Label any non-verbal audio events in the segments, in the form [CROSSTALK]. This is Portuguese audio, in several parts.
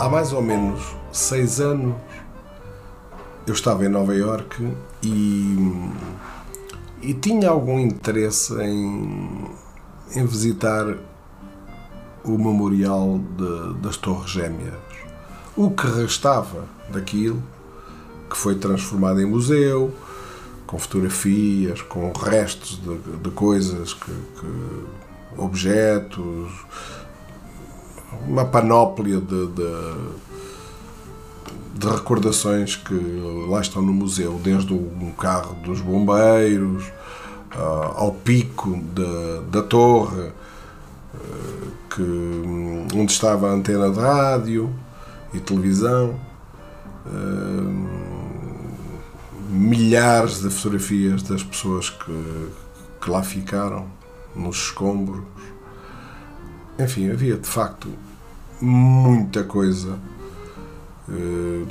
há mais ou menos seis anos eu estava em Nova Iorque e, e tinha algum interesse em, em visitar o memorial de, das Torres Gêmeas. O que restava daquilo, que foi transformado em museu, com fotografias, com restos de, de coisas, que, que, objetos, uma panóplia de, de, de, recordações que lá estão no museu, desde um carro dos bombeiros uh, ao pico de, da torre, uh, que, onde estava a antena de rádio e televisão. Uh, milhares de fotografias das pessoas que, que lá ficaram nos escombros. Enfim, havia de facto muita coisa eh,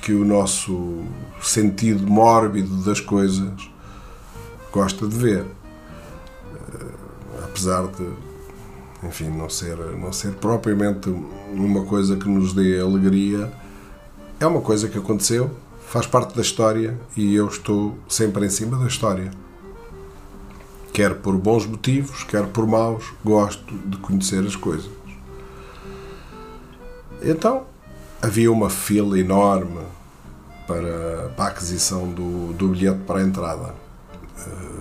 que o nosso sentido mórbido das coisas gosta de ver. Eh, apesar de, enfim, não ser, não ser propriamente uma coisa que nos dê alegria, é uma coisa que aconteceu, faz parte da história e eu estou sempre em cima da história. Quer por bons motivos, quer por maus, gosto de conhecer as coisas. Então, havia uma fila enorme para, para a aquisição do, do bilhete para a entrada, eh,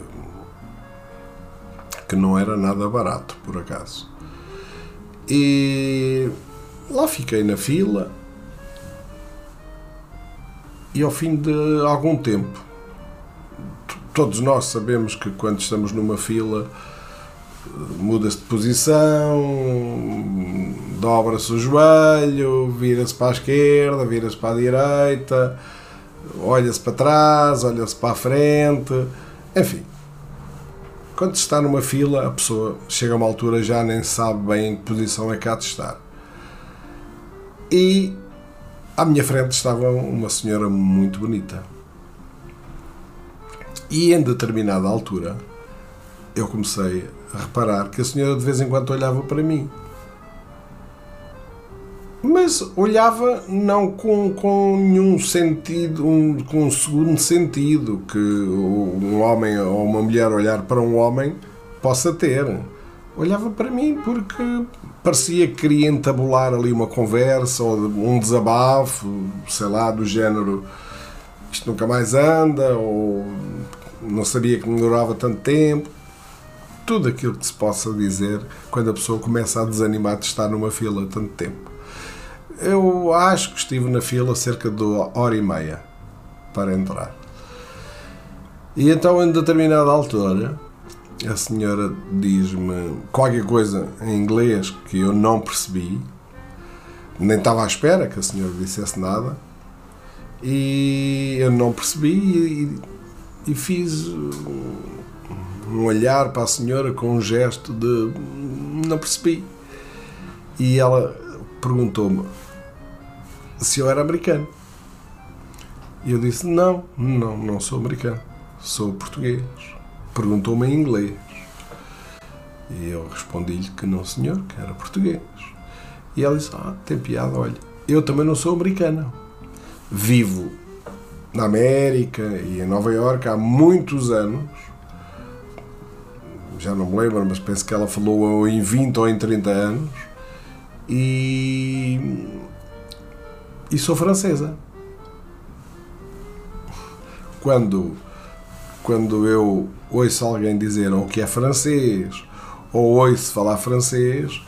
que não era nada barato, por acaso. E lá fiquei na fila e ao fim de algum tempo, todos nós sabemos que quando estamos numa fila muda-se de posição, dobra-se o joelho, vira-se para a esquerda, vira-se para a direita, olha-se para trás, olha-se para a frente, enfim. Quando se está numa fila, a pessoa chega a uma altura já nem sabe bem em que posição é que há de estar. E à minha frente estava uma senhora muito bonita. E em determinada altura eu comecei a reparar que a senhora de vez em quando olhava para mim. Mas olhava não com, com nenhum sentido, um, com um segundo sentido que um homem ou uma mulher olhar para um homem possa ter. Olhava para mim porque parecia que queria entabular ali uma conversa ou um desabafo, sei lá, do género isto nunca mais anda, ou não sabia que demorava tanto tempo. Tudo aquilo que se possa dizer quando a pessoa começa a desanimar de estar numa fila tanto tempo. Eu acho que estive na fila cerca de hora e meia para entrar. E então, em determinada altura, a senhora diz-me qualquer coisa em inglês que eu não percebi, nem estava à espera que a senhora dissesse nada, e eu não percebi e, e fiz um olhar para a senhora com um gesto de não percebi. E ela perguntou-me se eu era americano. E eu disse: Não, não, não sou americano, sou português perguntou-me em inglês. E eu respondi-lhe que não, senhor, que era português. E ela disse: Ah, tem piada, olha, eu também não sou americana. Vivo na América e em Nova Iorque há muitos anos. Já não me lembro, mas penso que ela falou em 20 ou em 30 anos. E. E sou francesa. Quando quando eu ouço alguém dizer ou que é francês ou ouço falar francês,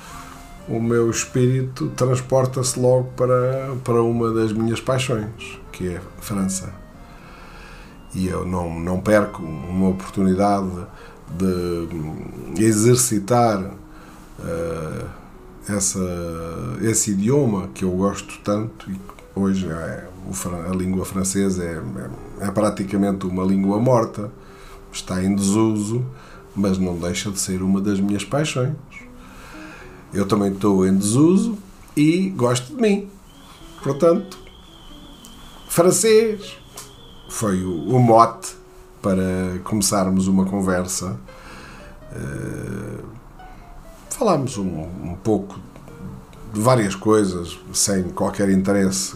o meu espírito transporta-se logo para, para uma das minhas paixões, que é França. E eu não, não perco uma oportunidade de exercitar uh, essa, esse idioma que eu gosto tanto e hoje é, a língua francesa é, é, é praticamente uma língua morta, está em desuso, mas não deixa de ser uma das minhas paixões. Eu também estou em desuso e gosto de mim. Portanto, francês foi o, o mote para começarmos uma conversa. Uh, falámos um, um pouco várias coisas, sem qualquer interesse,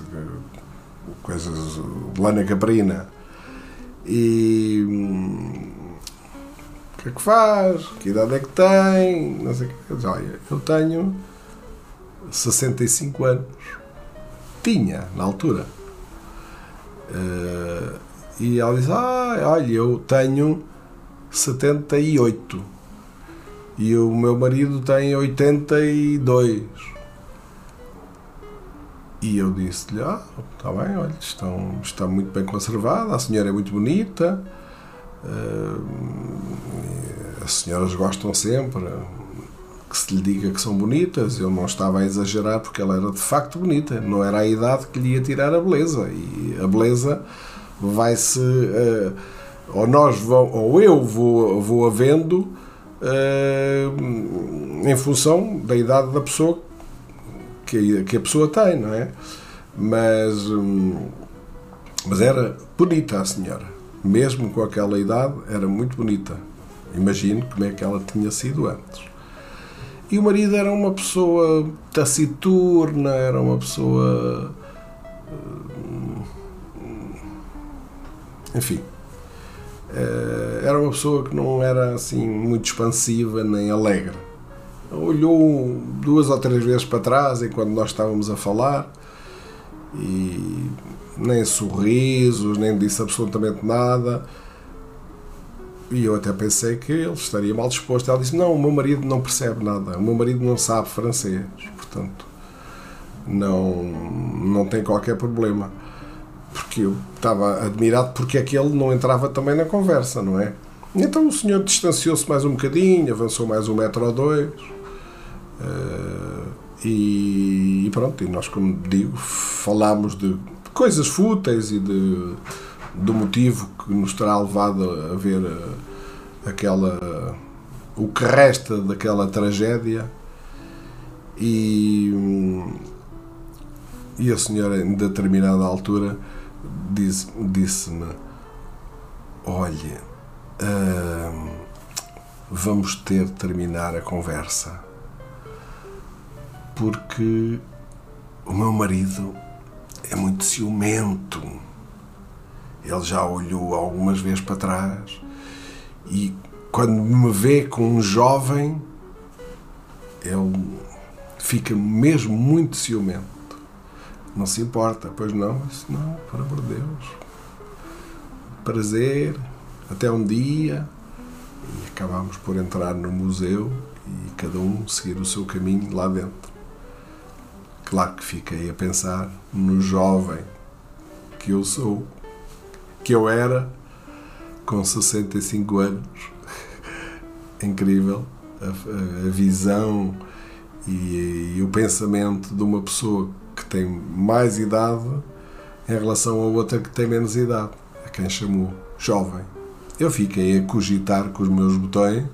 coisas de lana caprina. E hum, o que é que faz? Que idade é que tem? Não sei o que. Olha, eu tenho 65 anos. Tinha, na altura. Uh, e ela diz: Ah, olha, eu tenho 78 e o meu marido tem 82. E eu disse-lhe: Ah, está bem, olha, estão, está muito bem conservada, a senhora é muito bonita, uh, as senhoras gostam sempre que se lhe diga que são bonitas. Eu não estava a exagerar porque ela era de facto bonita, não era a idade que lhe ia tirar a beleza. E a beleza vai-se. Uh, ou nós vão, ou eu vou, vou havendo uh, em função da idade da pessoa que, que a pessoa tem, não é? Mas, um, mas era bonita a senhora, mesmo com aquela idade, era muito bonita. Imagino como é que ela tinha sido antes. E o marido era uma pessoa taciturna, era uma pessoa enfim, eh, era uma pessoa que não era assim muito expansiva nem alegre. Olhou duas ou três vezes para trás enquanto nós estávamos a falar e nem sorrisos, nem disse absolutamente nada. E eu até pensei que ele estaria mal disposto. Ela disse: Não, o meu marido não percebe nada, o meu marido não sabe francês, portanto, não, não tem qualquer problema porque eu estava admirado porque é que ele não entrava também na conversa, não é? Então o senhor distanciou-se mais um bocadinho, avançou mais um metro ou dois. Uh, e, e, pronto, e nós, como digo, falámos de coisas fúteis e de, do motivo que nos terá levado a ver uh, aquela. o que resta daquela tragédia. E, e a senhora, em determinada altura, disse-me: disse Olha, hum, vamos ter de terminar a conversa porque o meu marido é muito ciumento. Ele já olhou algumas vezes para trás e quando me vê com um jovem, ele fica mesmo muito ciumento. Não se importa, pois não, isso não, por amor de Deus. Prazer, até um dia. E acabámos por entrar no museu e cada um seguir o seu caminho lá dentro. Claro que fiquei a pensar no jovem que eu sou, que eu era, com 65 anos. [LAUGHS] Incrível a, a, a visão e, e o pensamento de uma pessoa que tem mais idade em relação a outra que tem menos idade, a quem chamou jovem. Eu fiquei a cogitar com os meus botões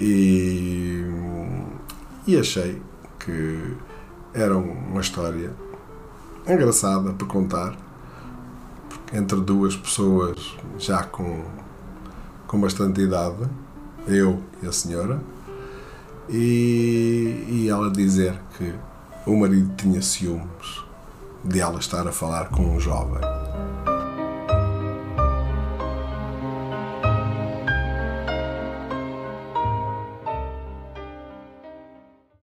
e, e achei que era uma história engraçada para contar entre duas pessoas já com, com bastante idade, eu e a senhora, e, e ela dizer que o marido tinha ciúmes de ela estar a falar com um jovem.